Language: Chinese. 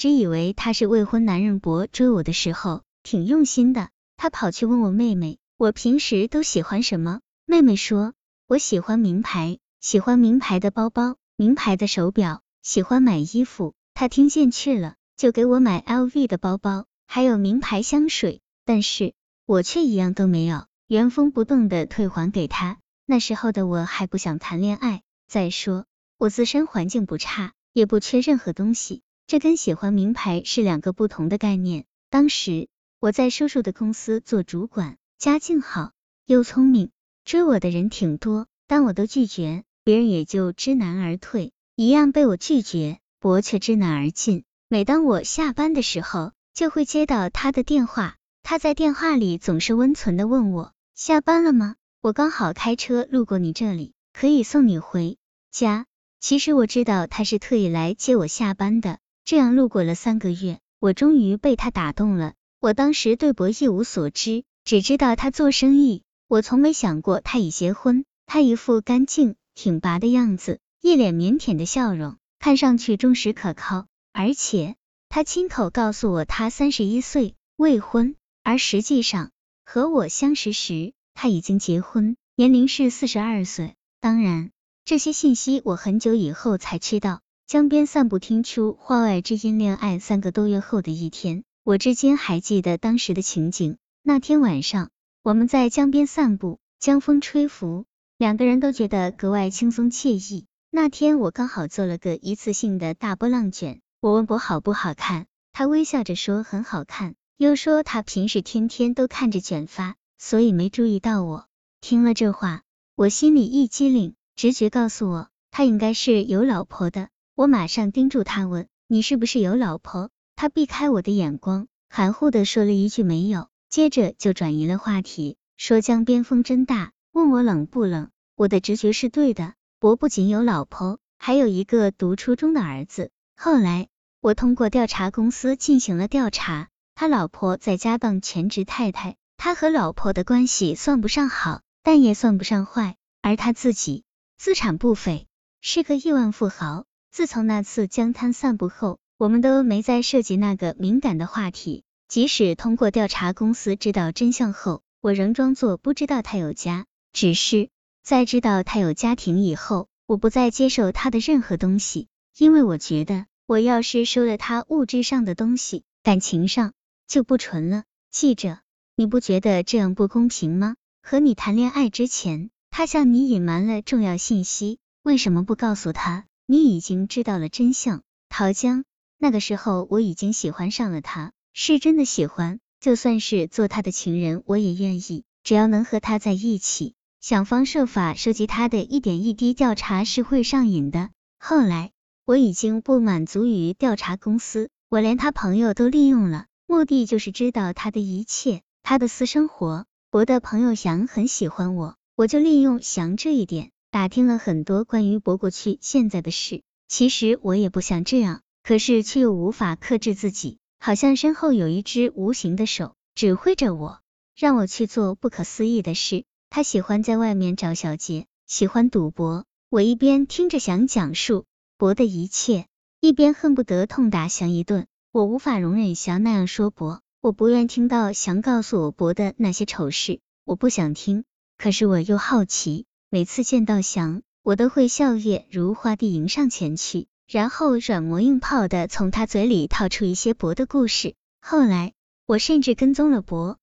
只以为他是未婚男人。博追我的时候挺用心的，他跑去问我妹妹，我平时都喜欢什么？妹妹说，我喜欢名牌，喜欢名牌的包包，名牌的手表，喜欢买衣服。他听进去了，就给我买 LV 的包包，还有名牌香水。但是我却一样都没有，原封不动的退还给他。那时候的我还不想谈恋爱，再说我自身环境不差，也不缺任何东西。这跟喜欢名牌是两个不同的概念。当时我在叔叔的公司做主管，家境好又聪明，追我的人挺多，但我都拒绝，别人也就知难而退。一样被我拒绝，博却知难而进。每当我下班的时候，就会接到他的电话，他在电话里总是温存的问我下班了吗？我刚好开车路过你这里，可以送你回家。其实我知道他是特意来接我下班的。这样路过了三个月，我终于被他打动了。我当时对博一无所知，只知道他做生意。我从没想过他已结婚。他一副干净挺拔的样子，一脸腼腆的笑容，看上去忠实可靠。而且他亲口告诉我，他三十一岁，未婚。而实际上和我相识时，他已经结婚，年龄是四十二岁。当然，这些信息我很久以后才知道。江边散步，听出花外之音。恋爱三个多月后的一天，我至今还记得当时的情景。那天晚上，我们在江边散步，江风吹拂，两个人都觉得格外轻松惬意。那天我刚好做了个一次性的大波浪卷，我问博好不好看，他微笑着说很好看，又说他平时天天都看着卷发，所以没注意到我。听了这话，我心里一激灵，直觉告诉我，他应该是有老婆的。我马上盯住他问：“你是不是有老婆？”他避开我的眼光，含糊的说了一句“没有”，接着就转移了话题，说江边风真大，问我冷不冷。我的直觉是对的，我不仅有老婆，还有一个读初中的儿子。后来我通过调查公司进行了调查，他老婆在家当全职太太，他和老婆的关系算不上好，但也算不上坏，而他自己资产不菲，是个亿万富豪。自从那次江滩散步后，我们都没再涉及那个敏感的话题。即使通过调查公司知道真相后，我仍装作不知道他有家。只是在知道他有家庭以后，我不再接受他的任何东西，因为我觉得我要是收了他物质上的东西，感情上就不纯了。记者，你不觉得这样不公平吗？和你谈恋爱之前，他向你隐瞒了重要信息，为什么不告诉他？你已经知道了真相，陶江。那个时候我已经喜欢上了他，是真的喜欢。就算是做他的情人，我也愿意，只要能和他在一起。想方设法收集他的一点一滴调查是会上瘾的。后来我已经不满足于调查公司，我连他朋友都利用了，目的就是知道他的一切，他的私生活。我的朋友祥很喜欢我，我就利用祥这一点。打听了很多关于博过去现在的事，其实我也不想这样，可是却又无法克制自己，好像身后有一只无形的手指挥着我，让我去做不可思议的事。他喜欢在外面找小姐，喜欢赌博。我一边听着想讲述博的一切，一边恨不得痛打翔一顿。我无法容忍翔那样说博，我不愿听到翔告诉我博的那些丑事，我不想听，可是我又好奇。每次见到翔，我都会笑靥如花地迎上前去，然后软磨硬泡的从他嘴里套出一些博的故事。后来，我甚至跟踪了博，